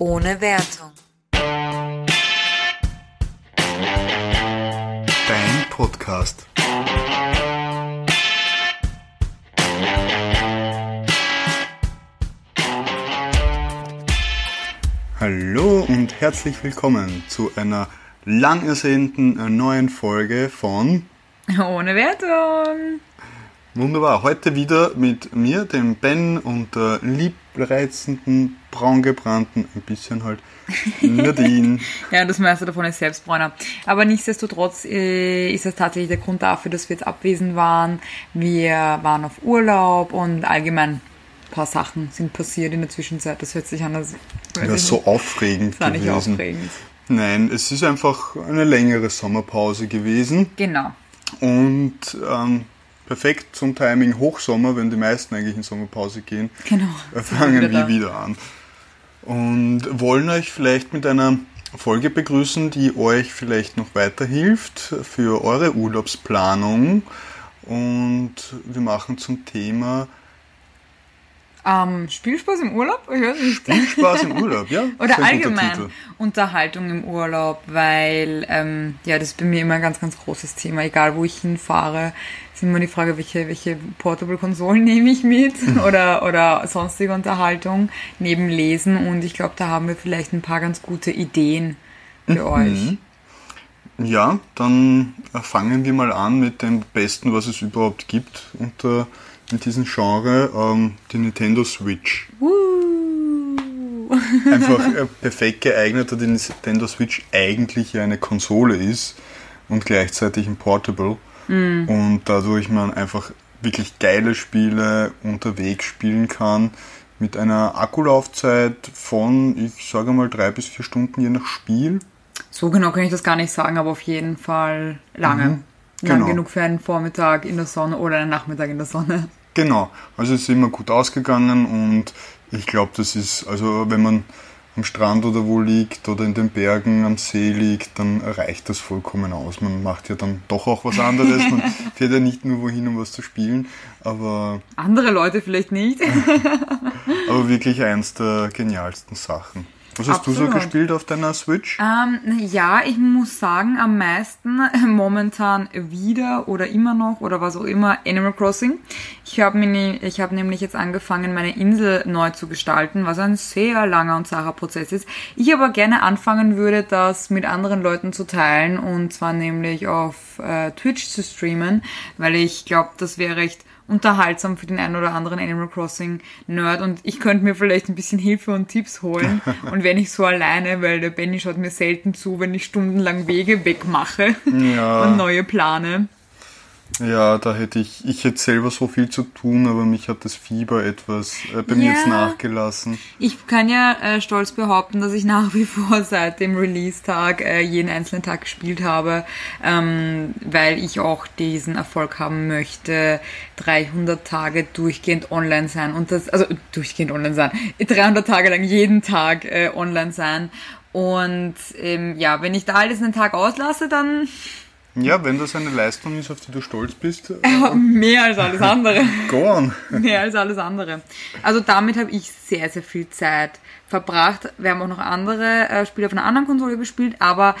Ohne Wertung. Dein Podcast. Hallo und herzlich willkommen zu einer lang ersehnten äh, neuen Folge von Ohne Wertung. Wunderbar. Heute wieder mit mir, dem Ben und der liebreizenden, braungebrannten, ein bisschen halt, Nadine. Ja, das meiste davon ist Selbstbräuner. Aber nichtsdestotrotz äh, ist das tatsächlich der Grund dafür, dass wir jetzt abwesend waren. Wir waren auf Urlaub und allgemein ein paar Sachen sind passiert in der Zwischenzeit. Das hört sich an, als Ja, so aufregend Das war nicht gewesen. aufregend. Nein, es ist einfach eine längere Sommerpause gewesen Genau. und ähm, perfekt zum Timing Hochsommer, wenn die meisten eigentlich in Sommerpause gehen. Genau. äh, wir fangen wieder wir da. wieder an. Und wollen euch vielleicht mit einer Folge begrüßen, die euch vielleicht noch weiterhilft für eure Urlaubsplanung. Und wir machen zum Thema Ähm, Spielspaß im Urlaub? Ich weiß nicht. Spaß im Urlaub, ja? Oder allgemein. Unterhaltung im Urlaub, weil ähm, ja, das ist bei mir immer ein ganz, ganz großes Thema. Egal wo ich hinfahre, ist immer die Frage, welche, welche Portable-Konsolen nehme ich mit oder, oder sonstige Unterhaltung neben Lesen. Und ich glaube, da haben wir vielleicht ein paar ganz gute Ideen für Mhm. euch. Ja, dann äh, fangen wir mal an mit dem Besten, was es überhaupt gibt unter in diesem Genre, ähm, die Nintendo Switch. Woo. einfach äh, perfekt geeignet, da die Nintendo Switch eigentlich ja eine Konsole ist und gleichzeitig ein Portable. Und dadurch man einfach wirklich geile Spiele unterwegs spielen kann mit einer Akkulaufzeit von, ich sage mal, drei bis vier Stunden je nach Spiel. So genau kann ich das gar nicht sagen, aber auf jeden Fall lange. Lang Genau. genug für einen Vormittag in der Sonne oder einen Nachmittag in der Sonne. Genau, also es ist immer gut ausgegangen und ich glaube, das ist, also wenn man am Strand oder wo liegt oder in den Bergen am See liegt, dann reicht das vollkommen aus. Man macht ja dann doch auch was anderes. Man fährt ja nicht nur wohin, um was zu spielen, aber, Andere Leute vielleicht nicht. aber wirklich eins der genialsten Sachen. Was hast du so Absolut. gespielt auf deiner Switch? Ähm, ja, ich muss sagen, am meisten momentan wieder oder immer noch oder was auch immer Animal Crossing. Ich habe hab nämlich jetzt angefangen, meine Insel neu zu gestalten, was ein sehr langer und zacher Prozess ist. Ich aber gerne anfangen würde, das mit anderen Leuten zu teilen und zwar nämlich auf äh, Twitch zu streamen, weil ich glaube, das wäre recht unterhaltsam für den einen oder anderen Animal Crossing Nerd und ich könnte mir vielleicht ein bisschen Hilfe und Tipps holen und wenn ich so alleine, weil der Benny schaut mir selten zu, wenn ich stundenlang Wege wegmache Ja. und neue plane. Ja, da hätte ich, ich hätte selber so viel zu tun, aber mich hat das Fieber etwas äh, bei mir Ja. jetzt nachgelassen. Ich kann ja äh, stolz behaupten, dass ich nach wie vor seit dem Release-Tag äh, jeden einzelnen Tag gespielt habe, ähm, weil ich auch diesen Erfolg haben möchte, 300 Tage durchgehend online sein und das, also durchgehend online sein, 300 Tage lang jeden Tag äh, online sein und ähm, ja, wenn ich da alles einen Tag auslasse, dann Ja, wenn das eine Leistung ist, auf die du stolz bist, äh, mehr als alles andere. go on. Mehr als alles andere. Also damit habe ich sehr, sehr viel Zeit verbracht. Wir haben auch noch andere äh, Spiele auf einer anderen Konsole gespielt, aber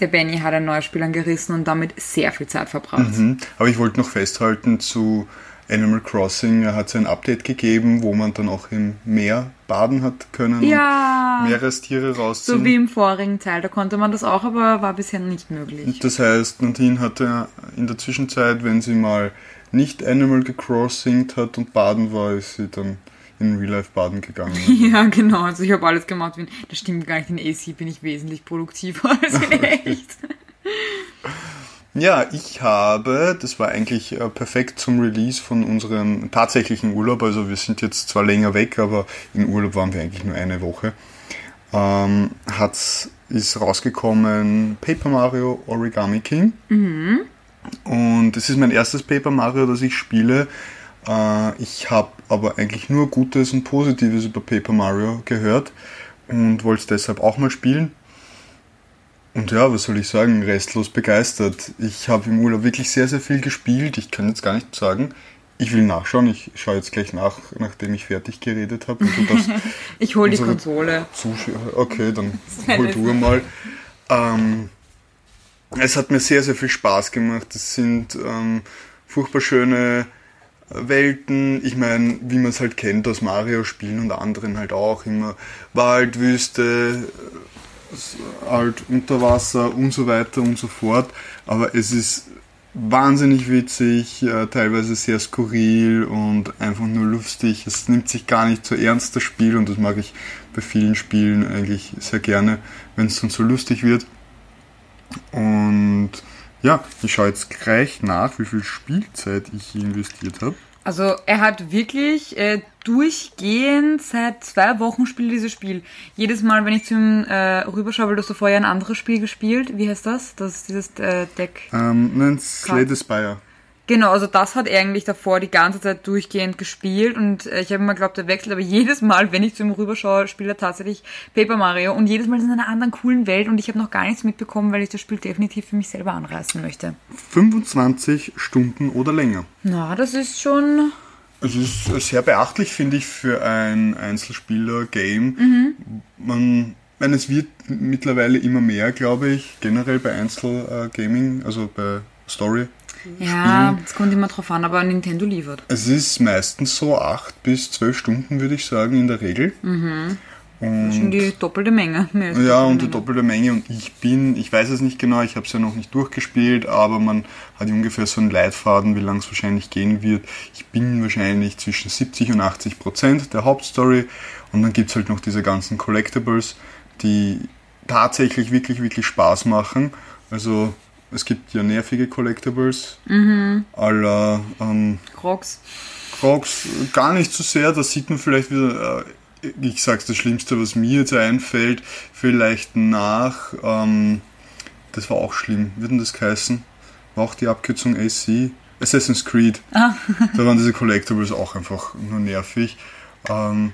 der Benny hat ein neues Spiel angerissen und damit sehr viel Zeit verbracht. Mhm. Aber ich wollte noch festhalten zu Animal Crossing, hat ein Update gegeben, wo man dann auch im Meer baden hat können Ja. und Meerestiere rausziehen. So wie im vorigen Teil, da konnte man das auch, aber war bisher nicht möglich. das heißt, Nadine hatte in der Zwischenzeit, wenn sie mal nicht Animal gecrossingt hat und baden war, ist sie dann in Real Life baden gegangen. Ja, genau. Also ich habe alles gemacht. Das stimmt gar nicht. In AC bin ich wesentlich produktiver als in echt. Ja, ich habe, das war eigentlich äh, perfekt zum Release von unserem tatsächlichen Urlaub, also wir sind jetzt zwar länger weg, aber in Urlaub waren wir eigentlich nur eine Woche, ähm, hat's, ist rausgekommen Paper Mario Origami King. Und es ist mein erstes Paper Mario, das ich spiele. Äh, ich habe aber eigentlich nur Gutes und Positives über Paper Mario gehört und wollte es deshalb auch mal spielen. Und ja, was soll ich sagen, restlos begeistert. Ich habe im Urlaub wirklich sehr, sehr viel gespielt. Ich kann jetzt gar nicht sagen, Ich will nachschauen, ich schaue jetzt gleich nach, nachdem ich fertig geredet habe. Darfst Ich hole die Konsole. Zuschauer, okay, dann hol du mal. Ähm, es hat mir sehr, sehr viel Spaß gemacht. Es sind ähm, furchtbar schöne Welten. Ich meine, wie man es halt kennt aus Mario-Spielen und anderen halt auch immer. Wald, Wüste, halt unter Wasser und so weiter und so fort. Aber es ist wahnsinnig witzig, äh, teilweise sehr skurril und einfach nur lustig. Es nimmt sich gar nicht so ernst, das Spiel, und das mag ich bei vielen Spielen eigentlich sehr gerne, wenn es dann so lustig wird. Und ja, ich schaue jetzt gleich nach, wie viel Spielzeit ich investiert habe. Also er hat wirklich äh, durchgehend seit zwei Wochen spielt er dieses Spiel. Jedes Mal, wenn ich zu ihm äh, rüberschaue, weil du hast du vorher ein anderes Spiel gespielt. Wie heißt das? Das ist dieses äh, Deck. Ähm, nein, Slay the Spire. Genau, also das hat er eigentlich davor die ganze Zeit durchgehend gespielt und äh, ich habe immer geglaubt, er wechselt, aber jedes Mal, wenn ich zu ihm rüberschaue, spielt er tatsächlich Paper Mario und jedes Mal ist in einer anderen coolen Welt und ich habe noch gar nichts mitbekommen, weil ich das Spiel definitiv für mich selber anreißen möchte. 25 Stunden oder länger. Na, das ist schon... Es ist sehr beachtlich, finde ich, für ein Einzelspieler-Game. Man, ich meine, es wird mittlerweile immer mehr, glaube ich, generell bei Einzelgaming, also bei Story. Ja, es kommt immer drauf an, aber Nintendo liefert. Es ist meistens so 8 bis 12 Stunden, würde ich sagen, in der Regel. Schon die doppelte Menge. Ja, und die doppelte Menge. Und ich bin, ich weiß es nicht genau, ich habe es ja noch nicht durchgespielt, aber man hat ungefähr so einen Leitfaden, wie lang es wahrscheinlich gehen wird. Ich bin wahrscheinlich zwischen 70 und 80 Prozent der Hauptstory. Und dann gibt es halt noch diese ganzen Collectibles, die tatsächlich wirklich, wirklich Spaß machen. Also es gibt ja nervige Collectibles, aller ähm, Crocs. Crocs gar nicht so sehr, da sieht man vielleicht wieder, äh, ich sag's das Schlimmste, was mir jetzt einfällt, vielleicht nach, ähm, das war auch schlimm, wird denn das geheißen? War auch die Abkürzung AC? Assassin's Creed. da waren diese Collectibles auch einfach nur nervig. Ähm,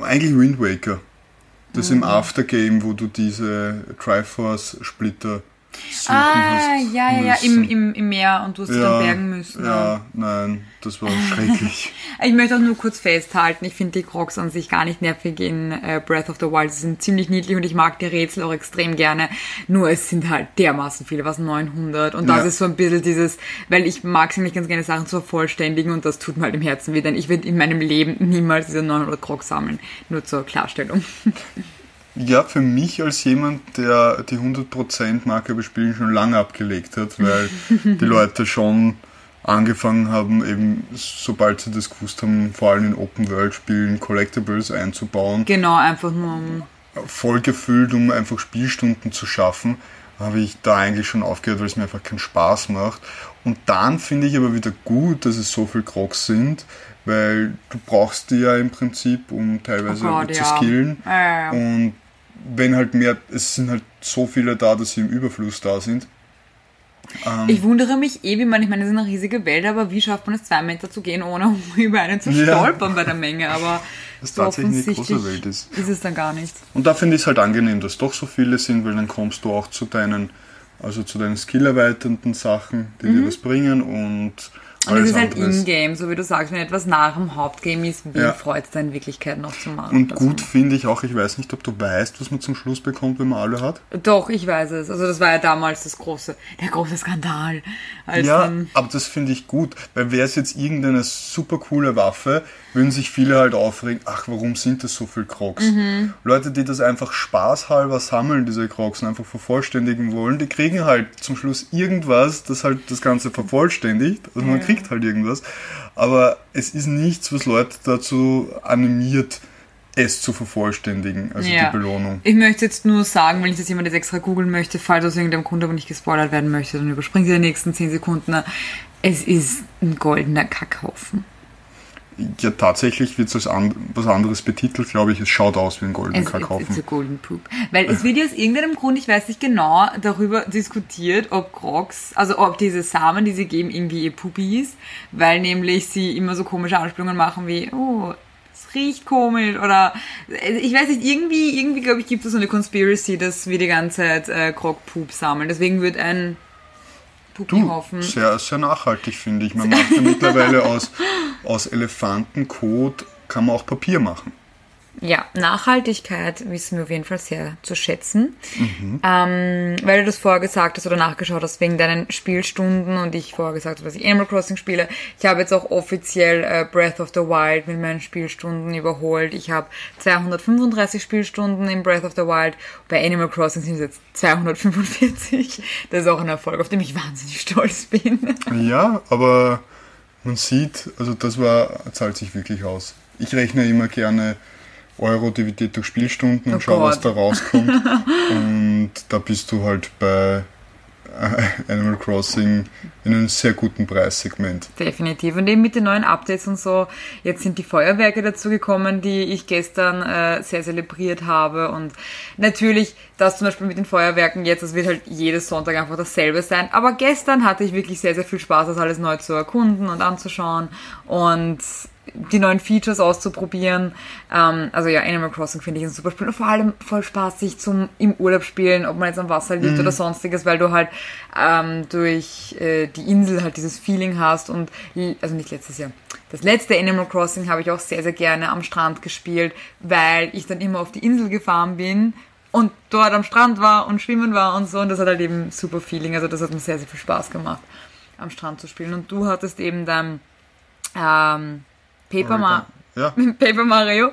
eigentlich Wind Waker. Das im Aftergame, wo du diese Triforce-Splitter Ah, ja, ja, ja, im, im, im Meer und du hast sie dann bergen müssen. Ja, nein, das war schrecklich. Ich möchte auch nur kurz festhalten, ich finde die Crocs an sich gar nicht nervig in äh, Breath of the Wild. Sie sind ziemlich niedlich und ich mag die Rätsel auch extrem gerne. Nur es sind halt dermaßen viele, was 900. Und das Ja. ist so ein bisschen dieses, weil ich mag es nämlich ganz gerne Sachen zu vervollständigen und das tut mir halt im Herzen weh, denn ich würde in meinem Leben niemals diese 900 Crocs sammeln. Nur zur Klarstellung. Ja, für mich als jemand, der die 100% Marke bei Spielen schon lange abgelegt hat, weil die Leute schon angefangen haben, eben sobald sie das gewusst haben, vor allem in Open-World-Spielen Collectibles einzubauen, Genau, einfach nur um voll gefüllt, um einfach Spielstunden zu schaffen, habe ich da eigentlich schon aufgehört, weil es mir einfach keinen Spaß macht. Und dann finde ich aber wieder gut, dass es so viel Crocs sind, weil du brauchst die ja im Prinzip, um teilweise Oh Gott, zu skillen. Ja. Und wenn halt mehr, es sind halt so viele da, dass sie im Überfluss da sind. Ähm, Ich wundere mich eh, wie man, ich meine, das ist eine riesige Welt, aber wie schafft man es, zwei Meter zu gehen, ohne über einen zu Ja. stolpern bei der Menge? Aber Das so tatsächlich eine große Welt ist. ist es dann gar nicht. Und da finde ich es halt angenehm, dass doch so viele sind, weil dann kommst du auch zu deinen, also zu deinen skillerweiternden Sachen, die dir was bringen und Mhm. Und es alles ist halt in-game, so wie du sagst, wenn etwas nach dem Hauptgame ist, wie Ja. freut es da in Wirklichkeit noch zu machen? Und Also- gut finde ich auch, ich weiß nicht, ob du weißt, was man zum Schluss bekommt, wenn man alle hat. Doch, ich weiß es. Also das war ja damals das große, der große Skandal. Als Ja, aber das finde ich gut, weil wäre es jetzt irgendeine super coole Waffe, würden sich viele halt aufregen, ach, warum sind das so viele Crocs? Mhm. Leute, die das einfach spaßhalber sammeln, diese Crocs, und einfach vervollständigen wollen, die kriegen halt zum Schluss irgendwas, das halt das Ganze vervollständigt. Also man Ja. kriegt halt irgendwas. Aber es ist nichts, was Leute dazu animiert, es zu vervollständigen, also ja. die Belohnung. Ich möchte jetzt nur sagen, wenn ich das jemand jetzt extra googeln möchte, falls aus irgendeinem Grund aber nicht gespoilert werden möchte, dann überspringt ihr die nächsten 10 Sekunden. Es ist ein goldener Kackhaufen. Ja, tatsächlich wird es als an, was anderes betitelt, glaube ich. Es schaut aus wie ein goldener Es, it's, Kackhaufen. it's a golden poop. Weil es wird ja aus irgendeinem Grund, ich weiß nicht genau, darüber diskutiert, ob Crocs, also ob diese Samen, die sie geben, irgendwie ihr Pupi ist, weil nämlich sie immer so komische Anspielungen machen wie, oh, es riecht komisch oder ich weiß nicht, irgendwie, irgendwie glaube ich, gibt es so eine Conspiracy, dass wir die ganze Zeit äh, Croc-Poop sammeln. Deswegen wird ein Puppenhaufen. Sehr, sehr nachhaltig, finde ich. Man macht ja mittlerweile aus, aus Elefantenkot kann man auch Papier machen. Ja, Nachhaltigkeit wissen wir auf jeden Fall sehr zu schätzen. Ähm, weil du das vorher gesagt hast oder nachgeschaut hast wegen deinen Spielstunden und ich vorher gesagt habe, dass ich Animal Crossing spiele. Ich habe jetzt auch offiziell äh, Breath of the Wild mit meinen Spielstunden überholt. Ich habe 235 Spielstunden in Breath of the Wild. Bei Animal Crossing sind es jetzt 245. Das ist auch ein Erfolg, auf den ich wahnsinnig stolz bin. Ja, aber man sieht, also das war, zahlt sich wirklich aus. Ich rechne immer gerne Euro dividiert durch Spielstunden und Oh schau, was Gott. da rauskommt. und da bist du halt bei äh, Animal Crossing in einem sehr guten Preissegment. Definitiv. Und eben mit den neuen Updates und so, jetzt sind die Feuerwerke dazu gekommen, die ich gestern äh, sehr zelebriert habe. Und natürlich, das zum Beispiel mit den Feuerwerken jetzt, das wird halt jedes Sonntag einfach dasselbe sein. Aber gestern hatte ich wirklich sehr, sehr viel Spaß, das alles neu zu erkunden und anzuschauen und die neuen Features auszuprobieren. Ähm, also ja, Animal Crossing finde ich ein super Spiel und vor allem voll Spaß, sich zum im Urlaub spielen, ob man jetzt am Wasser liegt oder sonstiges, weil du halt ähm, durch äh, die Insel halt dieses Feeling hast und also nicht letztes Jahr. Das letzte Animal Crossing habe ich auch sehr, sehr gerne am Strand gespielt, weil ich dann immer auf die Insel gefahren bin und dort am Strand war und schwimmen war und so und das hat halt eben super Feeling. Also das hat mir sehr, sehr viel Spaß gemacht, am Strand zu spielen. Und du hattest eben dein ähm, Paper, Ma Ja, Paper Mario.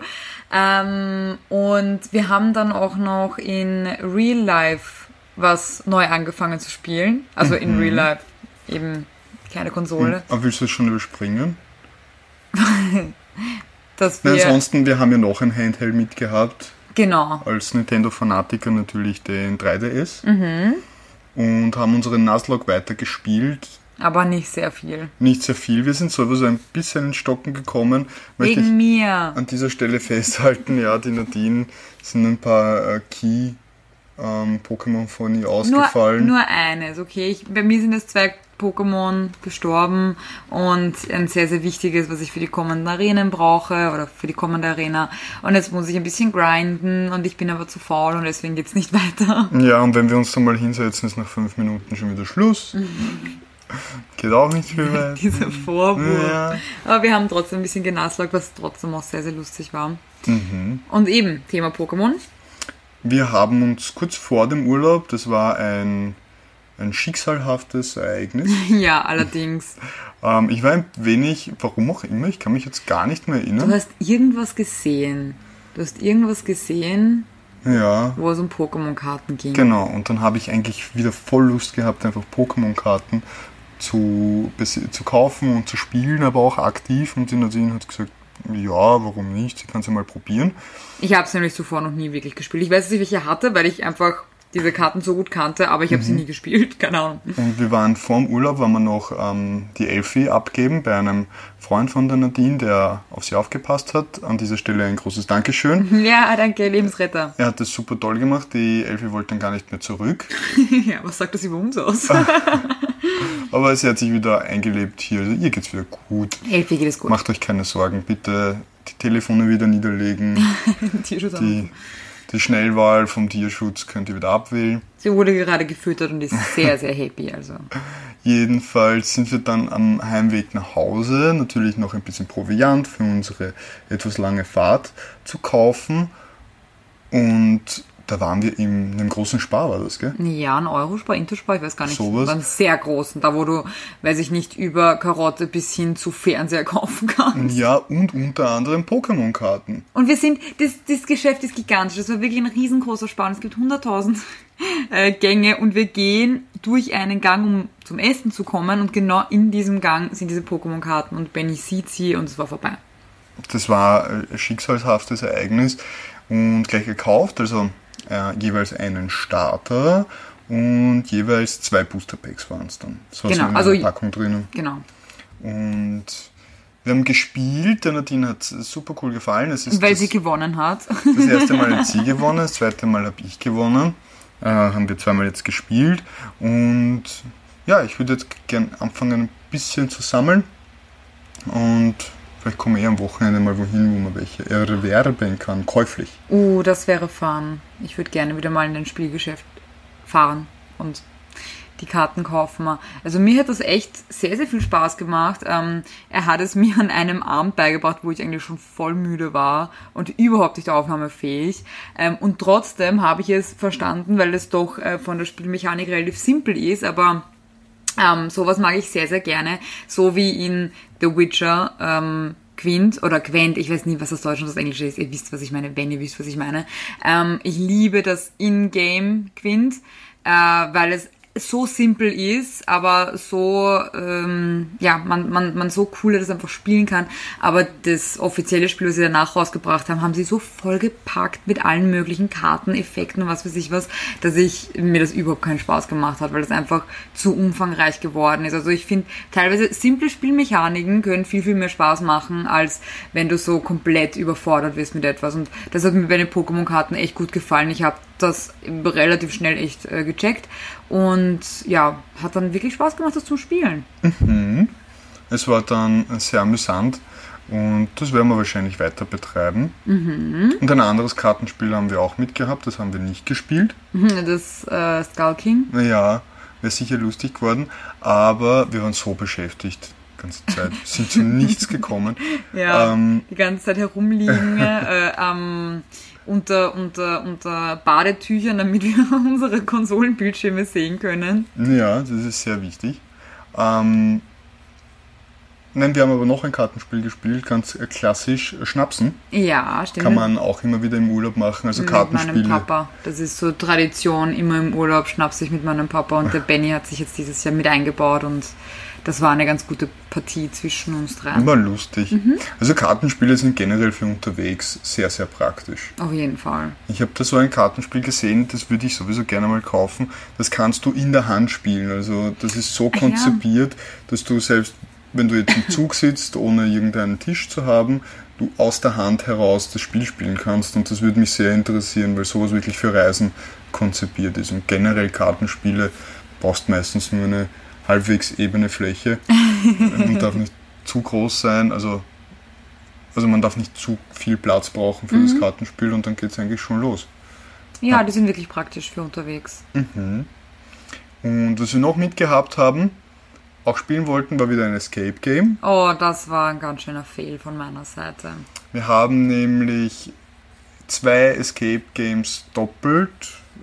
Ähm, und wir haben dann auch noch in Real Life was neu angefangen zu spielen. Also in Real Life eben keine Konsole. aber willst du es schon überspringen? Dass wir, ansonsten, wir haben ja noch ein Handheld mitgehabt. genau. Als Nintendo-Fanatiker natürlich den 3DS. Mhm. Und haben unseren Nuzlocke weitergespielt. Aber nicht sehr viel. Nicht sehr viel. Wir sind sowieso ein bisschen in Stocken gekommen. Möchte Wegen mir. an dieser Stelle festhalten, ja, die Nadine sind ein paar äh, Key ähm, Pokémon von ihr Nur, ausgefallen. nur eines, okay? Ich, bei mir sind jetzt zwei Pokémon gestorben und ein sehr, sehr wichtiges, was ich für die kommenden Arenen brauche oder für die kommende Arena. Und jetzt muss ich ein bisschen grinden und ich bin aber zu faul und deswegen geht's nicht weiter. ja, und wenn wir uns dann mal hinsetzen, ist nach fünf Minuten schon wieder Schluss. Geht auch nicht viel weit. Dieser Vorwurf. Ja. Aber wir haben trotzdem ein bisschen genasslagt, was trotzdem auch sehr, sehr lustig war. Mhm. Und eben, Thema Pokémon. Wir haben uns kurz vor dem Urlaub, das war ein, ein schicksalhaftes Ereignis. Ja, allerdings. Ähm, ich war ein wenig, warum auch immer, ich kann mich jetzt gar nicht mehr Du erinnern. hast irgendwas gesehen. Du hast irgendwas gesehen, Ja, wo es um Pokémon-Karten ging. genau. Und dann habe ich eigentlich wieder voll Lust gehabt, einfach Pokémon-Karten zu, zu kaufen und zu spielen, aber auch aktiv. Und die Nadine hat gesagt, ja, warum nicht? Sie kann es ja mal probieren. Ich habe es nämlich zuvor noch nie wirklich gespielt. Ich weiß, ich welche hatte, weil ich einfach diese Karten so gut kannte, aber ich habe sie nie gespielt. Keine Ahnung. Und wir waren vorm Urlaub, waren wir noch ähm, die Elfi abgeben bei einem Freund von der Nadine, der auf sie aufgepasst hat. An dieser Stelle ein großes Dankeschön. Ja, danke, Lebensretter. Er hat das super toll gemacht. Die Elfi wollte dann gar nicht mehr zurück. ja, was sagt das über uns aus? Aber sie hat sich wieder eingelebt hier. Also ihr geht's wieder gut. Elfi geht es gut. Macht euch keine Sorgen. Bitte die Telefone wieder niederlegen. Tierschutz Die, die Schnellwahl vom Tierschutz könnt ihr wieder abwählen. Sie wurde gerade gefüttert und ist sehr, sehr happy. Also Jedenfalls sind wir dann am Heimweg nach Hause natürlich noch ein bisschen Proviant für unsere etwas lange Fahrt zu kaufen. Und da waren wir in einem großen Spar, war das, gell? ja, ein Eurospar, Interspar, ich weiß gar nicht. Sowas. War ein sehr großen, da wo du, weiß ich nicht, über Karotte bis hin zu Fernseher kaufen kannst. Ja, und unter anderem Pokémon-Karten. Und wir sind, das, das Geschäft ist gigantisch. Das war wirklich ein riesengroßer Spar. Und Es gibt 100.000 äh, Gänge und wir gehen durch einen Gang, um zum Essen zu kommen. Und genau in diesem Gang sind diese Pokémon-Karten und Benny sieht sie und es war vorbei. Das war ein schicksalshaftes Ereignis und gleich gekauft, also äh, jeweils einen Starter und jeweils zwei Booster Packs waren es dann. Das war Genau, so in also- Packung drinnen. Genau. Und wir haben gespielt, der Nadine hat es super cool gefallen. Es ist Weil das, sie gewonnen hat. das erste Mal hat sie gewonnen, das zweite Mal habe ich gewonnen. Äh, haben wir zweimal jetzt gespielt. Und ja, ich würde jetzt gern anfangen, ein bisschen zu sammeln. Und vielleicht kommen wir eh am Wochenende mal wohin, wo man welche erwerben kann, käuflich. Uh, das wäre fun. Ich würde gerne wieder mal in ein Spielgeschäft fahren und die Karten kaufen. Also mir hat das echt sehr, sehr viel Spaß gemacht. Ähm, er hat es mir an einem Abend beigebracht, wo ich eigentlich schon voll müde war und überhaupt nicht aufnahmefähig. Ähm, und trotzdem habe ich es verstanden, weil es doch äh, von der Spielmechanik relativ simpel ist, aber ähm, sowas mag ich sehr, sehr gerne. So wie in The Witcher. Ähm, Quint oder Quent, ich weiß nicht, was das Deutsche und das Englische ist, ihr wisst, was ich meine, wenn ihr wisst, was ich meine. Ähm, ich liebe das In-Game Quint, äh, weil es so simpel ist, aber so, ähm, ja, man, man, man so cool das einfach spielen kann. Aber das offizielle Spiel, was sie danach rausgebracht haben, haben sie so vollgepackt mit allen möglichen Karten, Effekten und was weiß ich was, dass ich mir das überhaupt keinen Spaß gemacht hat, weil das einfach zu umfangreich geworden ist. Also ich finde, teilweise simple Spielmechaniken können viel, viel mehr Spaß machen, als wenn du so komplett überfordert wirst mit etwas. Und das hat mir bei den Pokémon-Karten echt gut gefallen. Ich habe das relativ schnell echt äh, gecheckt und ja, hat dann wirklich Spaß gemacht, das zu spielen. Mhm. Es war dann sehr amüsant und das werden wir wahrscheinlich weiter betreiben. Mhm. Und ein anderes Kartenspiel haben wir auch mitgehabt, das haben wir nicht gespielt. Das äh, Skull King. Naja, wäre sicher lustig geworden, aber wir waren so beschäftigt ganze Zeit, sind zu nichts gekommen. Ja, ähm, die ganze Zeit herumliegen, äh, am unter, unter, unter Badetüchern, damit wir unsere Konsolenbildschirme sehen können. Ja, das ist sehr wichtig. Ähm, Nein, wir haben aber noch ein Kartenspiel gespielt, ganz klassisch Schnapsen. Ja, stimmt. Kann man auch immer wieder im Urlaub machen, also mit Kartenspiele. Mit meinem Papa. Das ist so Tradition, immer im Urlaub schnapse ich mit meinem Papa und der Benny hat sich jetzt dieses Jahr mit eingebaut und das war eine ganz gute Partie zwischen uns drei. Immer lustig. Mhm. Also Kartenspiele sind generell für unterwegs sehr, sehr praktisch. Auf jeden Fall. Ich habe da so ein Kartenspiel gesehen, das würde ich sowieso gerne mal kaufen. Das kannst du in der Hand spielen. Also das ist so konzipiert, ja. dass du selbst, wenn du jetzt im Zug sitzt, ohne irgendeinen Tisch zu haben, du aus der Hand heraus das Spiel spielen kannst. Und das würde mich sehr interessieren, weil sowas wirklich für Reisen konzipiert ist. Und generell Kartenspiele brauchst meistens nur eine halbwegs ebene Fläche und darf nicht zu groß sein. Also, also man darf nicht zu viel Platz brauchen für mhm. das Kartenspiel und dann geht es eigentlich schon los. Ja, die sind wirklich praktisch für unterwegs. Mhm. Und was wir noch mitgehabt haben, auch spielen wollten, war wieder ein Escape Game. Oh, das war ein ganz schöner Fehl von meiner Seite. Wir haben nämlich zwei Escape Games doppelt.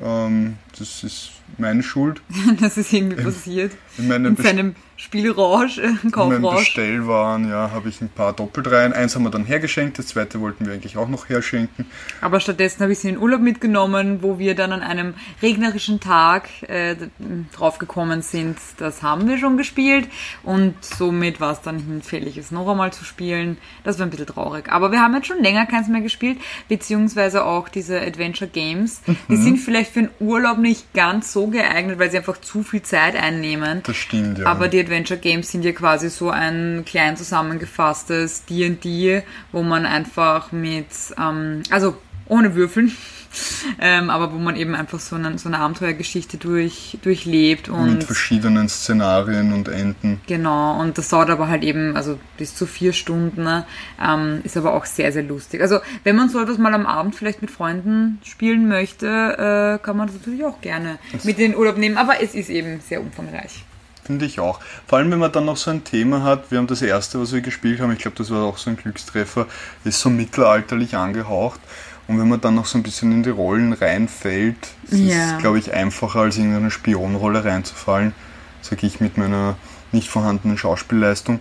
Ähm, das ist meine Schuld. das ist irgendwie passiert. In, in seinem Spielrausch, äh, Kaufrausch. In meinem Bestellwaren, ja, habe ich ein paar doppelt rein. Eins haben wir dann hergeschenkt, das zweite wollten wir eigentlich auch noch herschenken. Aber stattdessen habe ich sie in den Urlaub mitgenommen, wo wir dann an einem regnerischen Tag äh, draufgekommen sind. Das haben wir schon gespielt und somit war es dann hinfällig, es noch einmal zu spielen. Das war ein bisschen traurig. Aber wir haben jetzt schon länger keins mehr gespielt, beziehungsweise auch diese Adventure Games. Mhm. Die sind vielleicht für den Urlaub nicht ganz so geeignet, weil sie einfach zu viel Zeit einnehmen. Das stimmt, ja. Aber die Adventure Games sind ja quasi so ein klein zusammengefasstes D&D, wo man einfach mit, ähm, also ohne Würfeln, ähm, aber wo man eben einfach so eine, so eine Abenteuergeschichte durch, durchlebt. Und Mit verschiedenen Szenarien und Enden. Genau, und das dauert aber halt eben, also bis zu vier Stunden, ne? ähm, ist aber auch sehr, sehr lustig. Also wenn man so etwas mal am Abend vielleicht mit Freunden spielen möchte, äh, kann man das natürlich auch gerne das mit in den Urlaub nehmen, aber es ist eben sehr umfangreich. Finde ich auch. Vor allem, wenn man dann noch so ein Thema hat, wir haben das erste, was wir gespielt haben, ich glaube, das war auch so ein Glückstreffer, ist so mittelalterlich angehaucht. Und wenn man dann noch so ein bisschen in die Rollen reinfällt, ist ja. es, glaube ich, einfacher als in eine Spionrolle reinzufallen, sage ich mit meiner nicht vorhandenen Schauspielleistung.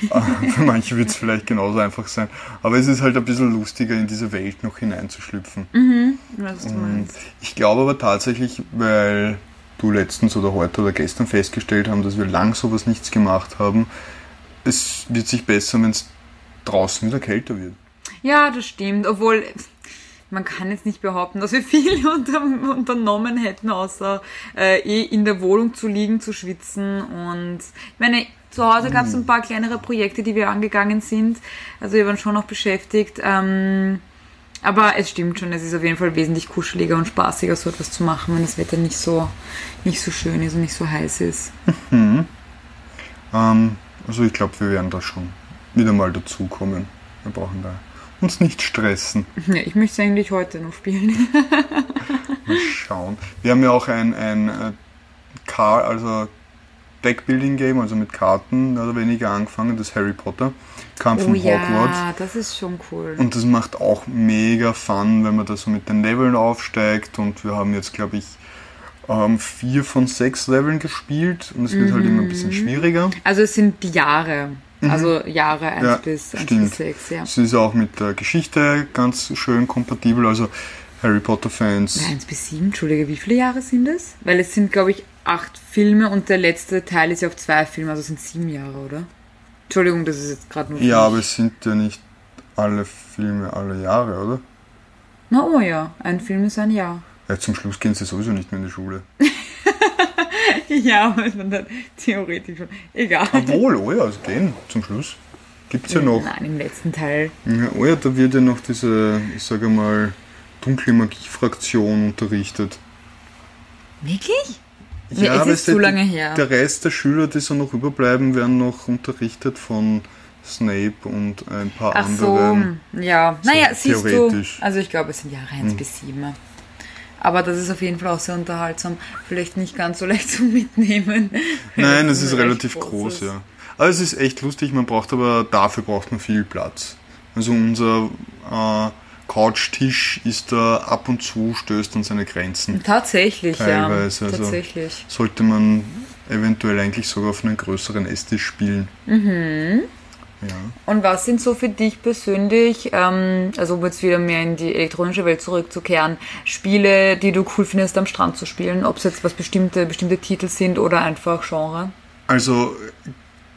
Für manche wird es vielleicht genauso einfach sein. Aber es ist halt ein bisschen lustiger, in diese Welt noch hineinzuschlüpfen. Mhm, was du meinst. Ich glaube aber tatsächlich, weil du letztens oder heute oder gestern festgestellt haben, dass wir lang sowas nichts gemacht haben, es wird sich besser, wenn es draußen wieder kälter wird. Ja, das stimmt. Obwohl, man kann jetzt nicht behaupten, dass wir viel unter, unternommen hätten, außer äh, eh in der Wohnung zu liegen, zu schwitzen. Und ich meine, zu Hause gab es ein paar kleinere Projekte, die wir angegangen sind. Also wir waren schon noch beschäftigt. Ähm, aber es stimmt schon, es ist auf jeden Fall wesentlich kuscheliger und spaßiger, so etwas zu machen, wenn das Wetter nicht so, nicht so schön ist und nicht so heiß ist. Mhm. Ähm, also ich glaube, wir werden da schon wieder mal dazukommen. Wir brauchen da uns nicht stressen. Ja, ich möchte eigentlich heute noch spielen. mal schauen. Wir haben ja auch ein, ein äh, Car also Deckbuilding-Game, also mit Karten mehr oder weniger angefangen, das Harry Potter. Kam Oh von ja, Hogwarts. das ist schon cool. Und das macht auch mega Fun, wenn man da so mit den Leveln aufsteigt. Und wir haben jetzt, glaube ich, ähm, vier von sechs Leveln gespielt. Und es wird halt immer ein Mhm. bisschen schwieriger. Also es sind die Jahre. Also Jahre 1 Mhm. Ja, bis 1 stimmt. bis 6, ja. Es ist auch mit der Geschichte ganz schön kompatibel. Also Harry Potter-Fans. 1 bis 7, Entschuldige, wie viele Jahre sind es? Weil es sind, glaube ich, acht Filme und der letzte Teil ist ja auf zwei Filme, also sind sieben Jahre, oder? Entschuldigung, das ist jetzt gerade nur. Ja, aber es sind ja nicht alle Filme alle Jahre, oder? Na oh ja, ein Film ist ein Jahr. Ja, zum Schluss gehen sie sowieso nicht mehr in die Schule. ja, aber man dann theoretisch schon. Egal. Obwohl, oh ja, es gehen zum Schluss. Gibt's ja noch. Nein, im letzten Teil. Ja, oh ja, da wird ja noch diese, ich sage mal, dunkle Magie-Fraktion unterrichtet. Wirklich? Ja, es aber ist zu lange her. Der Rest der Schüler, die so noch überbleiben, werden noch unterrichtet von Snape und ein paar Ach so, anderen. ja. Naja, siehst du. Also ich glaube, es sind Jahre Hm. 1 bis 7. Aber das ist auf jeden Fall auch sehr unterhaltsam. Vielleicht nicht ganz so leicht zum Mitnehmen. Nein, es ist relativ groß, ja. Aber es ist echt lustig, man braucht aber, dafür braucht man viel Platz. Also unser äh, Couchtisch ist da ab und zu, stößt an seine Grenzen. Tatsächlich, Teilweise, ja. also- Tatsächlich. Sollte man eventuell eigentlich sogar auf einen größeren Esstisch spielen. Mhm. Ja. Und was sind so für dich persönlich, ähm, also um jetzt wieder mehr in die elektronische Welt zurückzukehren, Spiele, die du cool findest, am Strand zu spielen? Ob es jetzt was bestimmte, bestimmte Titel sind oder einfach Genre? Also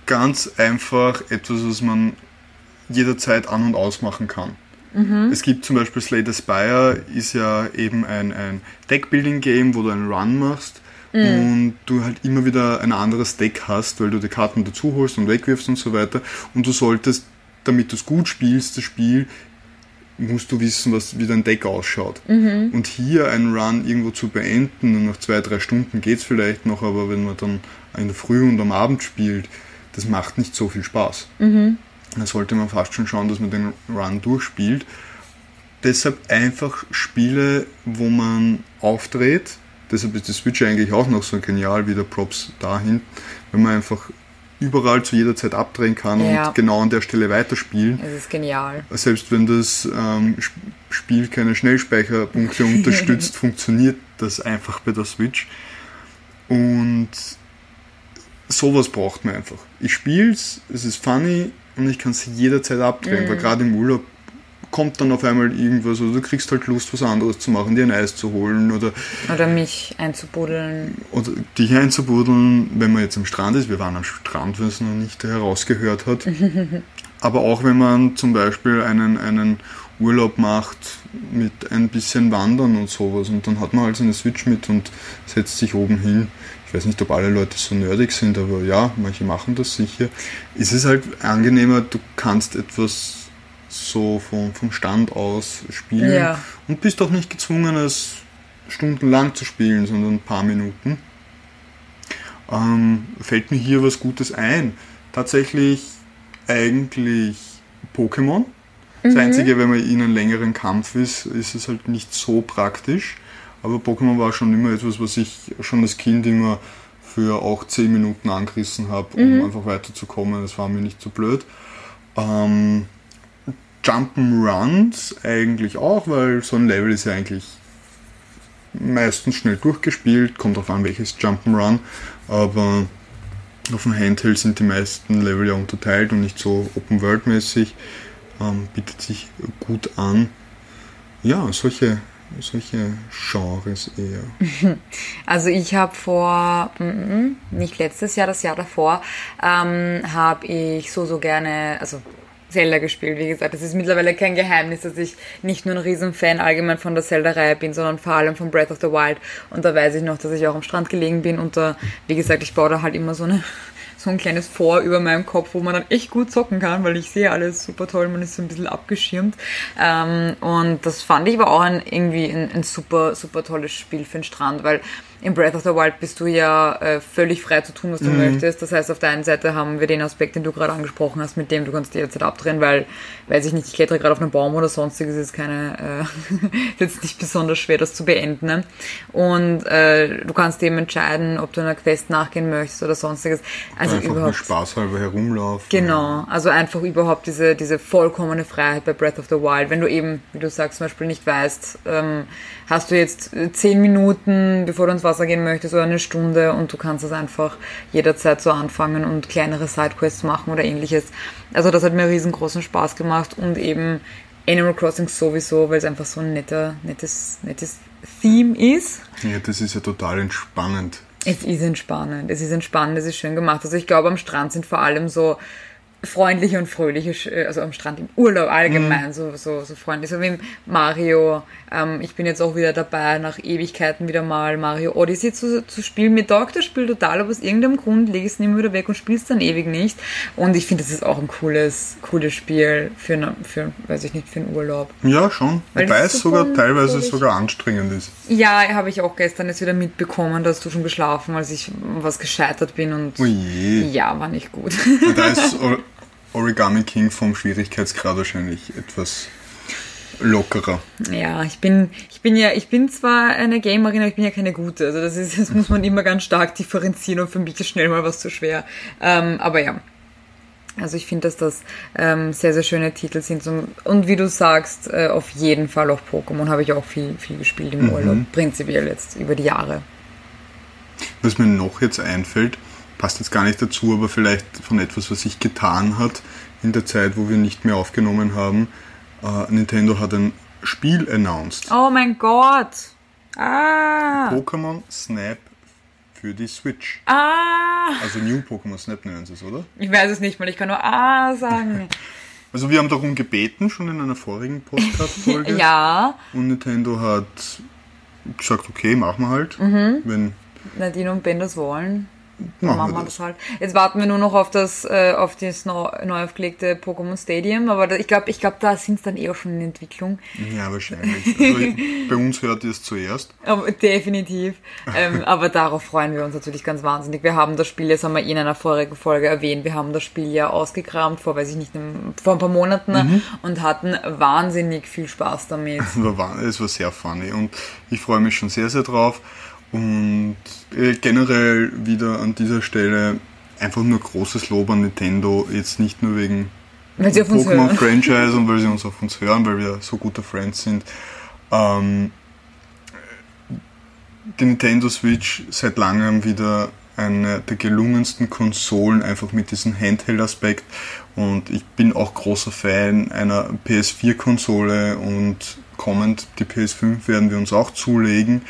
ganz einfach etwas, was man jederzeit an- und ausmachen kann. Es gibt zum Beispiel Slay the Spire, ist ja eben ein, ein Deckbuilding-Game, wo du einen Run machst und du halt immer wieder ein anderes Deck hast, weil du die Karten dazu holst und wegwirfst und so weiter. Und du solltest, damit du es gut spielst, das Spiel, musst du wissen, was, wie dein Deck ausschaut. Und hier einen Run irgendwo zu beenden, und nach zwei, drei Stunden geht's vielleicht noch, aber wenn man dann in der Früh und am Abend spielt, das macht nicht so viel Spaß. Da sollte man fast schon schauen, dass man den Run durchspielt. Deshalb einfach Spiele, wo man aufdreht. Deshalb ist die Switch eigentlich auch noch so genial, wie der Props dahin, wenn man einfach überall zu jeder Zeit abdrehen kann Ja. und genau an der Stelle weiterspielen. Es ist genial. Selbst wenn das ähm, Sp- Spiel keine Schnellspeicherpunkte unterstützt, funktioniert das einfach bei der Switch. Und sowas braucht man einfach. Ich spiel's, es ist funny und ich kann es jederzeit abdrehen, weil gerade im Urlaub kommt dann auf einmal irgendwas oder du kriegst halt Lust, was anderes zu machen, dir ein Eis zu holen oder, Oder mich einzubuddeln. oder dich einzubuddeln, wenn man jetzt am Strand ist. Wir waren am Strand, wenn es noch nicht herausgehört hat. Aber auch wenn man zum Beispiel einen, einen Urlaub macht mit ein bisschen Wandern und sowas und dann hat man halt seine Switch mit und setzt sich oben hin. Ich weiß nicht, ob alle Leute so nerdig sind, aber ja, manche machen das sicher. Es ist halt angenehmer, du kannst etwas so vom, vom Stand aus spielen Ja. und bist auch nicht gezwungen, es stundenlang zu spielen, sondern ein paar Minuten. Ähm, fällt mir hier was Gutes ein. Tatsächlich eigentlich Pokémon. Das Einzige, wenn man in einem längeren Kampf ist, ist es halt nicht so praktisch. Aber Pokémon war schon immer etwas, was ich schon als Kind immer für auch 10 Minuten angerissen habe, um einfach weiterzukommen. Das war mir nicht so blöd. Ähm, Jump'n'Runs eigentlich auch, weil so ein Level ist ja eigentlich meistens schnell durchgespielt, kommt drauf an, welches Jump'n'Run, aber auf dem Handheld sind die meisten Level ja unterteilt und nicht so Open-World-mäßig, ähm, bietet sich gut an. Ja, solche, solche Genres eher. Also ich habe vor, mm, mm, nicht letztes Jahr, das Jahr davor, ähm, habe ich so, so gerne, also Zelda gespielt, wie gesagt. Das ist mittlerweile kein Geheimnis, dass ich nicht nur ein Riesenfan allgemein von der Zelda-Reihe bin, sondern vor allem von Breath of the Wild. Und da weiß ich noch, dass ich auch am Strand gelegen bin und da, wie gesagt, ich baue da halt immer so eine so ein kleines Vor über meinem Kopf, wo man dann echt gut zocken kann, weil ich sehe alles super toll, man ist so ein bisschen abgeschirmt. Ähm, und das fand ich aber auch ein, irgendwie ein, ein super, super tolles Spiel für den Strand, weil in Breath of the Wild bist du ja äh, völlig frei zu tun, was du Mhm. möchtest. Das heißt, auf der einen Seite haben wir den Aspekt, den du gerade angesprochen hast, mit dem du kannst jederzeit abdrehen, weil, weiß ich nicht, ich klettere gerade auf einen Baum oder sonstiges, ist keine, äh, ist jetzt nicht besonders schwer, das zu beenden. Ne? Und äh, du kannst eben entscheiden, ob du einer Quest nachgehen möchtest oder sonstiges. Also Einfach nur überhaupt. spaßhalber herumlaufen. Genau, also einfach überhaupt diese, diese vollkommene Freiheit bei Breath of the Wild. Wenn du eben, wie du sagst, zum Beispiel nicht weißt, ähm, hast du jetzt äh, zehn Minuten, bevor du ins Wasser gehen möchtest, oder eine Stunde und du kannst es einfach jederzeit so anfangen und kleinere Sidequests machen oder ähnliches. Also das hat mir riesengroßen Spaß gemacht und eben Animal Crossing sowieso, weil es einfach so ein netter, nettes, nettes Theme ist. Ja, das ist ja total entspannend. Es ist entspannend, es ist entspannend, es ist schön gemacht. Also ich glaube, am Strand sind vor allem so freundliche und fröhliche, äh, also am Strand im Urlaub allgemein, so, so, so freundlich, so wie Mario. Ähm, ich bin jetzt auch wieder dabei, nach Ewigkeiten wieder mal Mario Odyssey zu, zu spielen. Mir taugt das Spiel total, aber aus irgendeinem Grund lege ich es immer wieder weg und spiele es dann ewig nicht. Und ich finde, das ist auch ein cooles, cooles Spiel für, eine, für, weiß ich nicht, für einen Urlaub. Ja, schon. Weil Wobei es so sogar voll- teilweise sogar anstrengend ist. Ja, habe ich auch gestern jetzt wieder mitbekommen, dass du schon geschlafen, als ich was gescheitert bin und Oh je. ja, war nicht gut. Und da ist Origami King vom Schwierigkeitsgrad wahrscheinlich etwas lockerer. Ja, ich bin, ich bin ja, ich bin zwar eine Gamerin, aber ich bin ja keine gute. Also das ist, das muss man immer ganz stark differenzieren und für mich ist schnell mal was zu schwer. Ähm, aber ja. Also ich finde, dass das ähm, sehr, sehr schöne Titel sind. Zum, und wie du sagst, äh, auf jeden Fall auch Pokémon habe ich auch viel, viel gespielt im Urlaub. Prinzipiell jetzt über die Jahre. Was mir noch jetzt einfällt, passt jetzt gar nicht dazu, aber vielleicht von etwas, was sich getan hat in der Zeit, wo wir nicht mehr aufgenommen haben. Äh, Nintendo hat ein Spiel announced. Oh mein Gott! Ah! Pokémon Snap für die Switch. Ah! Also New Pokémon Snap nennen sie es, oder? Ich weiß es nicht mal, ich kann nur Ah sagen. Also wir haben darum gebeten, schon in einer vorigen Podcast-Folge. ja, Und Nintendo hat gesagt, okay, machen wir halt. Mhm. Wenn, Nadine und Ben das wollen. Machen, machen wir das. das halt. Jetzt warten wir nur noch auf das, äh, auf das neu, neu aufgelegte Pokémon Stadium, aber da, ich glaube, ich glaub, da sind es dann eh auch schon in Entwicklung. Ja, wahrscheinlich. Also bei uns hört ihr es zuerst. Aber, definitiv. ähm, aber darauf freuen wir uns natürlich ganz wahnsinnig. Wir haben das Spiel, das haben wir eh in einer vorigen Folge erwähnt, wir haben das Spiel ja ausgekramt vor, weiß ich nicht, einem, vor ein paar Monaten Mhm. und hatten wahnsinnig viel Spaß damit. Es war, es war sehr funny und ich freue mich schon sehr, sehr drauf. Und äh, generell wieder an dieser Stelle einfach nur großes Lob an Nintendo. Jetzt nicht nur wegen. Pokémon-Franchise und weil sie uns auf uns hören, weil wir so gute Friends sind. Ähm, die Nintendo Switch seit langem wieder eine der gelungensten Konsolen, einfach mit diesem Handheld-Aspekt. Und ich bin auch großer Fan einer PS4-Konsole und kommend die PS5 werden wir uns auch zulegen.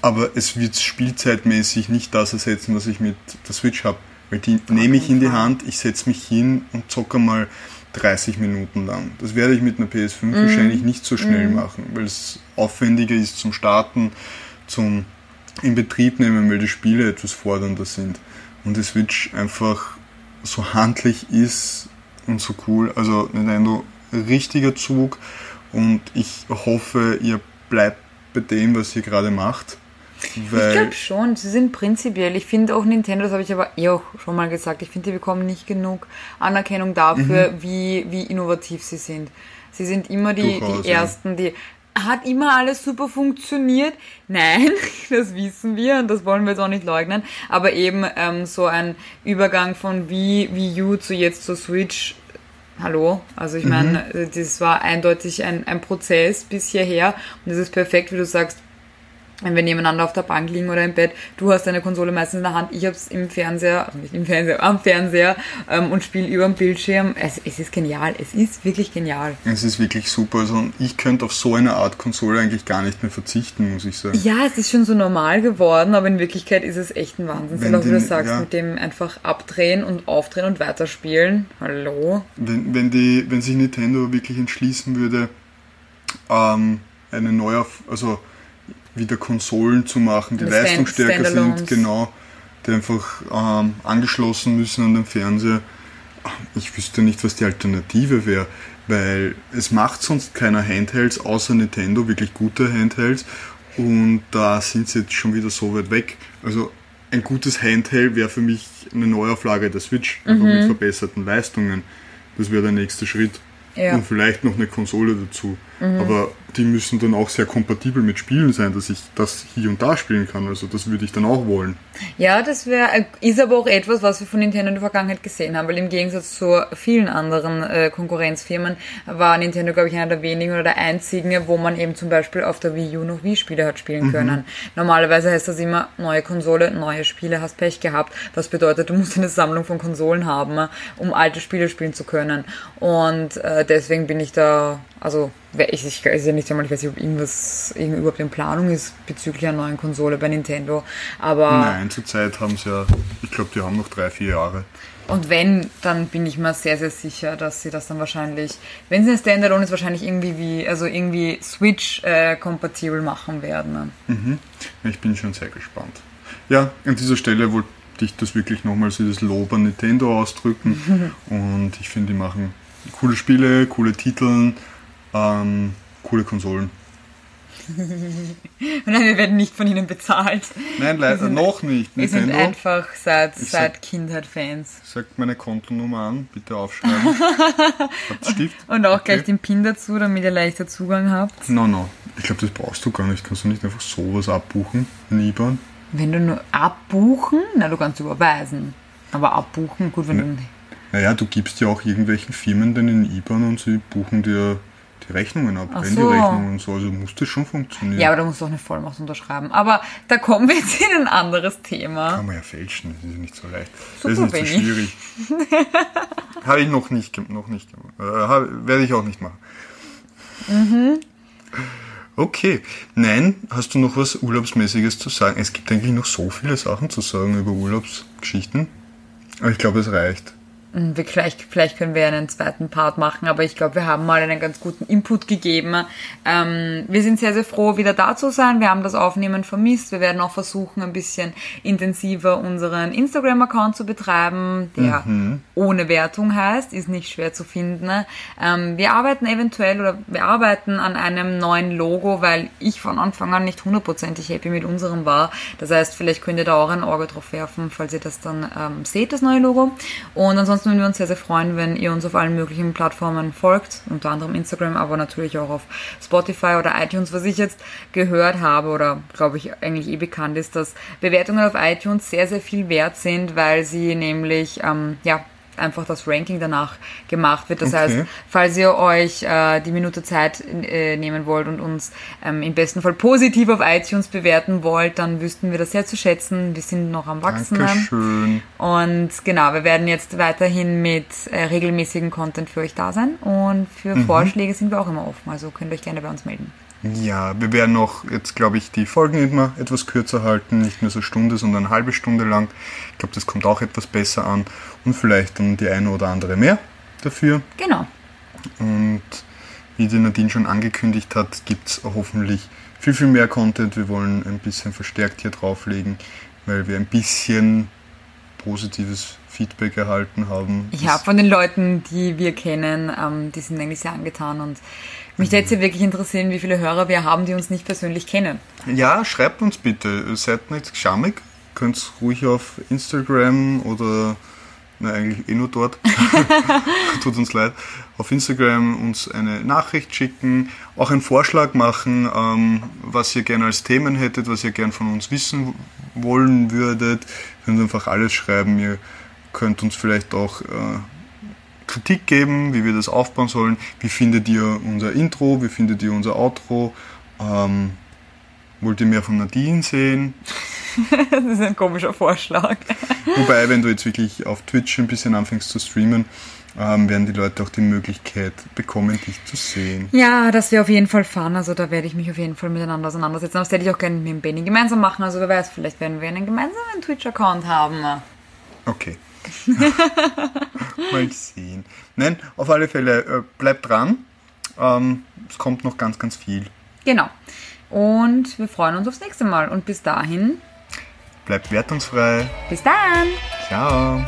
Aber es wird spielzeitmäßig nicht das ersetzen, was ich mit der Switch habe. Weil die nehme ich in die. Hand, ich setze mich hin und zocke mal 30 Minuten lang. Das werde ich mit einer PS5 Mhm. wahrscheinlich nicht so schnell machen, weil es aufwendiger ist zum Starten, zum in Betrieb nehmen, weil die Spiele etwas fordernder sind. Und die Switch einfach so handlich ist und so cool. Also Nintendo, richtiger Zug und ich hoffe, ihr bleibt bei dem, was ihr gerade macht. Ich Weil glaube schon, sie sind prinzipiell. Ich finde auch Nintendo, das habe ich aber eh auch schon mal gesagt, ich finde, die bekommen nicht genug Anerkennung dafür, Mhm. wie, wie innovativ sie sind. Sie sind immer die, Durchaus, die. Ersten, die. Hat immer alles super funktioniert? Nein, das wissen wir und das wollen wir jetzt auch nicht leugnen. Aber eben ähm, so ein Übergang von Wii, Wii U zu jetzt zur Switch Hallo, also ich meine, Mhm. das war eindeutig ein, ein Prozess bis hierher und es ist perfekt, wie du sagst, wenn wir nebeneinander auf der Bank liegen oder im Bett, du hast deine Konsole meistens in der Hand, ich hab's im Fernseher, also nicht im Fernseher, am Fernseher ähm, und spiele über dem Bildschirm. Es, es ist genial, es ist wirklich genial. es ist wirklich super. Also ich könnte auf so eine Art Konsole eigentlich gar nicht mehr verzichten, muss ich sagen. Ja, es ist schon so normal geworden, aber in Wirklichkeit ist es echt ein Wahnsinn. Wenn Auch wie du sagst, ja. mit dem einfach abdrehen und aufdrehen und weiterspielen. Hallo? Wenn, wenn, die, wenn sich Nintendo wirklich entschließen würde, ähm, eine neue, also wieder Konsolen zu machen, die Stand- leistungsstärker Standalones. sind, genau, die einfach ähm, angeschlossen müssen an den Fernseher. Ich wüsste nicht, was die Alternative wäre, weil es macht sonst keiner Handhelds außer Nintendo, wirklich gute Handhelds. Und da sind sie jetzt schon wieder so weit weg. Also ein gutes Handheld wäre für mich eine Neuauflage der Switch, einfach mit verbesserten Leistungen. Das wäre der nächste Schritt. Ja. Und vielleicht noch eine Konsole dazu. Aber die müssen dann auch sehr kompatibel mit Spielen sein, dass ich das hier und da spielen kann. Also das würde ich dann auch wollen. Ja, das wäre, ist aber auch etwas, was wir von Nintendo in der Vergangenheit gesehen haben, weil im Gegensatz zu vielen anderen äh, Konkurrenzfirmen war Nintendo, glaube ich, einer der wenigen oder der einzigen, wo man eben zum Beispiel auf der Wii U noch Wii-Spiele hat spielen können. Normalerweise heißt das immer, neue Konsole, neue Spiele, hast Pech gehabt, was bedeutet, du musst eine Sammlung von Konsolen haben, um alte Spiele spielen zu können. Und äh, deswegen bin ich da, also ich, ich weiß ja nicht einmal, ich weiß nicht, ob irgendwas irgend- überhaupt in Planung ist bezüglich einer neuen Konsole bei Nintendo. Aber Nein, zurzeit haben sie ja, ich glaube, die haben noch drei, vier Jahre. Und wenn, dann bin ich mir sehr, sehr sicher, dass sie das dann wahrscheinlich, wenn sie eine Standalone ist, wahrscheinlich irgendwie wie, also irgendwie Switch-kompatibel machen werden. ne? Ich bin schon sehr gespannt. Ja, an dieser Stelle wollte ich das wirklich nochmal so das Lob an Nintendo ausdrücken. Und ich finde, die machen coole Spiele, coole Titel, ähm, coole Konsolen. Nein, wir werden nicht von ihnen bezahlt. Nein, leider sind- noch nicht. Wir sind einfach seit, seit Kindheit Fans. sagt meine Kontonummer an, bitte aufschreiben. Habt Stift? Und auch Okay. gleich den PIN dazu, damit ihr leichter Zugang habt. No, no. Ich glaube, das brauchst du gar nicht. Kannst du nicht einfach sowas abbuchen? IBAN? Wenn du nur abbuchen, na, du kannst überweisen. Aber abbuchen, gut, wenn du. Naja, du gibst ja auch irgendwelchen Firmen deinen IBAN und sie buchen dir die Rechnungen ab, Ach wenn so. die Rechnungen und so. Also muss das schon funktionieren. Ja, aber da musst du auch eine Vollmacht unterschreiben. Aber da kommen wir jetzt in ein anderes Thema. Kann man ja fälschen, das ist ja nicht so leicht. Super, das ist nicht so schwierig. Habe ich noch nicht, noch nicht gemacht. Äh, werde ich auch nicht machen. Mhm. Okay. Nein, hast du noch was Urlaubsmäßiges zu sagen? Es gibt eigentlich noch so viele Sachen zu sagen über Urlaubsgeschichten. Aber ich glaube, es reicht. Wir, vielleicht, vielleicht können wir einen zweiten Part machen, aber ich glaube, wir haben mal einen ganz guten Input gegeben. Ähm, wir sind sehr, sehr froh, wieder da zu sein. Wir haben das Aufnehmen vermisst. Wir werden auch versuchen, ein bisschen intensiver unseren Instagram-Account zu betreiben, der ohne Wertung heißt, ist nicht schwer zu finden. Ähm, wir arbeiten eventuell oder wir arbeiten an einem neuen Logo, weil ich von Anfang an nicht hundertprozentig happy mit unserem war. Das heißt, vielleicht könnt ihr da auch ein Auge drauf werfen, falls ihr das dann ähm, seht, das neue Logo. Und ansonsten würden wir uns sehr, sehr freuen, wenn ihr uns auf allen möglichen Plattformen folgt, unter anderem Instagram, aber natürlich auch auf Spotify oder iTunes, was ich jetzt gehört habe oder glaube ich eigentlich eh bekannt ist, dass Bewertungen auf iTunes sehr, sehr viel wert sind, weil sie nämlich, ähm, ja, einfach das Ranking danach gemacht wird. Das Okay. heißt, falls ihr euch äh, die Minute Zeit äh, nehmen wollt und uns ähm, im besten Fall positiv auf iTunes bewerten wollt, dann wüssten wir das sehr zu schätzen. Wir sind noch am Wachsen. Dankeschön. Und genau, wir werden jetzt weiterhin mit äh, regelmäßigen Content für euch da sein. Und für Mhm. Vorschläge sind wir auch immer offen. Also könnt ihr euch gerne bei uns melden. Ja, wir werden auch jetzt, glaube ich, die Folgen immer etwas kürzer halten, nicht mehr so Stunde, sondern eine halbe Stunde lang. Ich glaube, das kommt auch etwas besser an und vielleicht dann die eine oder andere mehr dafür. Genau. Und wie die Nadine schon angekündigt hat, gibt es hoffentlich viel, viel mehr Content. Wir wollen ein bisschen verstärkt hier drauflegen, weil wir ein bisschen positives Feedback erhalten haben. Ja, von den Leuten, die wir kennen, ähm, die sind eigentlich sehr angetan. Und mich würde jetzt wirklich interessieren, wie viele Hörer wir haben, die uns nicht persönlich kennen. Ja, schreibt uns bitte. Seid nicht schamig. Könnt ruhig auf Instagram oder na, eigentlich eh nur dort. Tut uns leid. Auf Instagram uns eine Nachricht schicken, auch einen Vorschlag machen, ähm, was ihr gerne als Themen hättet, was ihr gerne von uns wissen wollen würdet. Ihr könnt einfach alles schreiben. Ihr könnt uns vielleicht auch äh, Kritik geben, wie wir das aufbauen sollen. Wie findet ihr unser Intro? Wie findet ihr unser Outro? Ähm, wollt ihr mehr von Nadine sehen? Das ist ein komischer Vorschlag. Wobei, wenn du jetzt wirklich auf Twitch ein bisschen anfängst zu streamen, ähm, werden die Leute auch die Möglichkeit bekommen, dich zu sehen. Ja, das wäre auf jeden Fall fun. Also da werde ich mich auf jeden Fall miteinander auseinandersetzen. Das hätte ich auch gerne mit dem Benny gemeinsam machen. Also wer weiß, vielleicht werden wir einen gemeinsamen Twitch-Account haben. Okay. Mal sehen. Nein, auf alle Fälle, äh, bleibt dran. Ähm, es kommt noch ganz, ganz viel. Genau. Und wir freuen uns aufs nächste Mal. Und bis dahin, Bleibt wertungsfrei. bis dann! Ciao.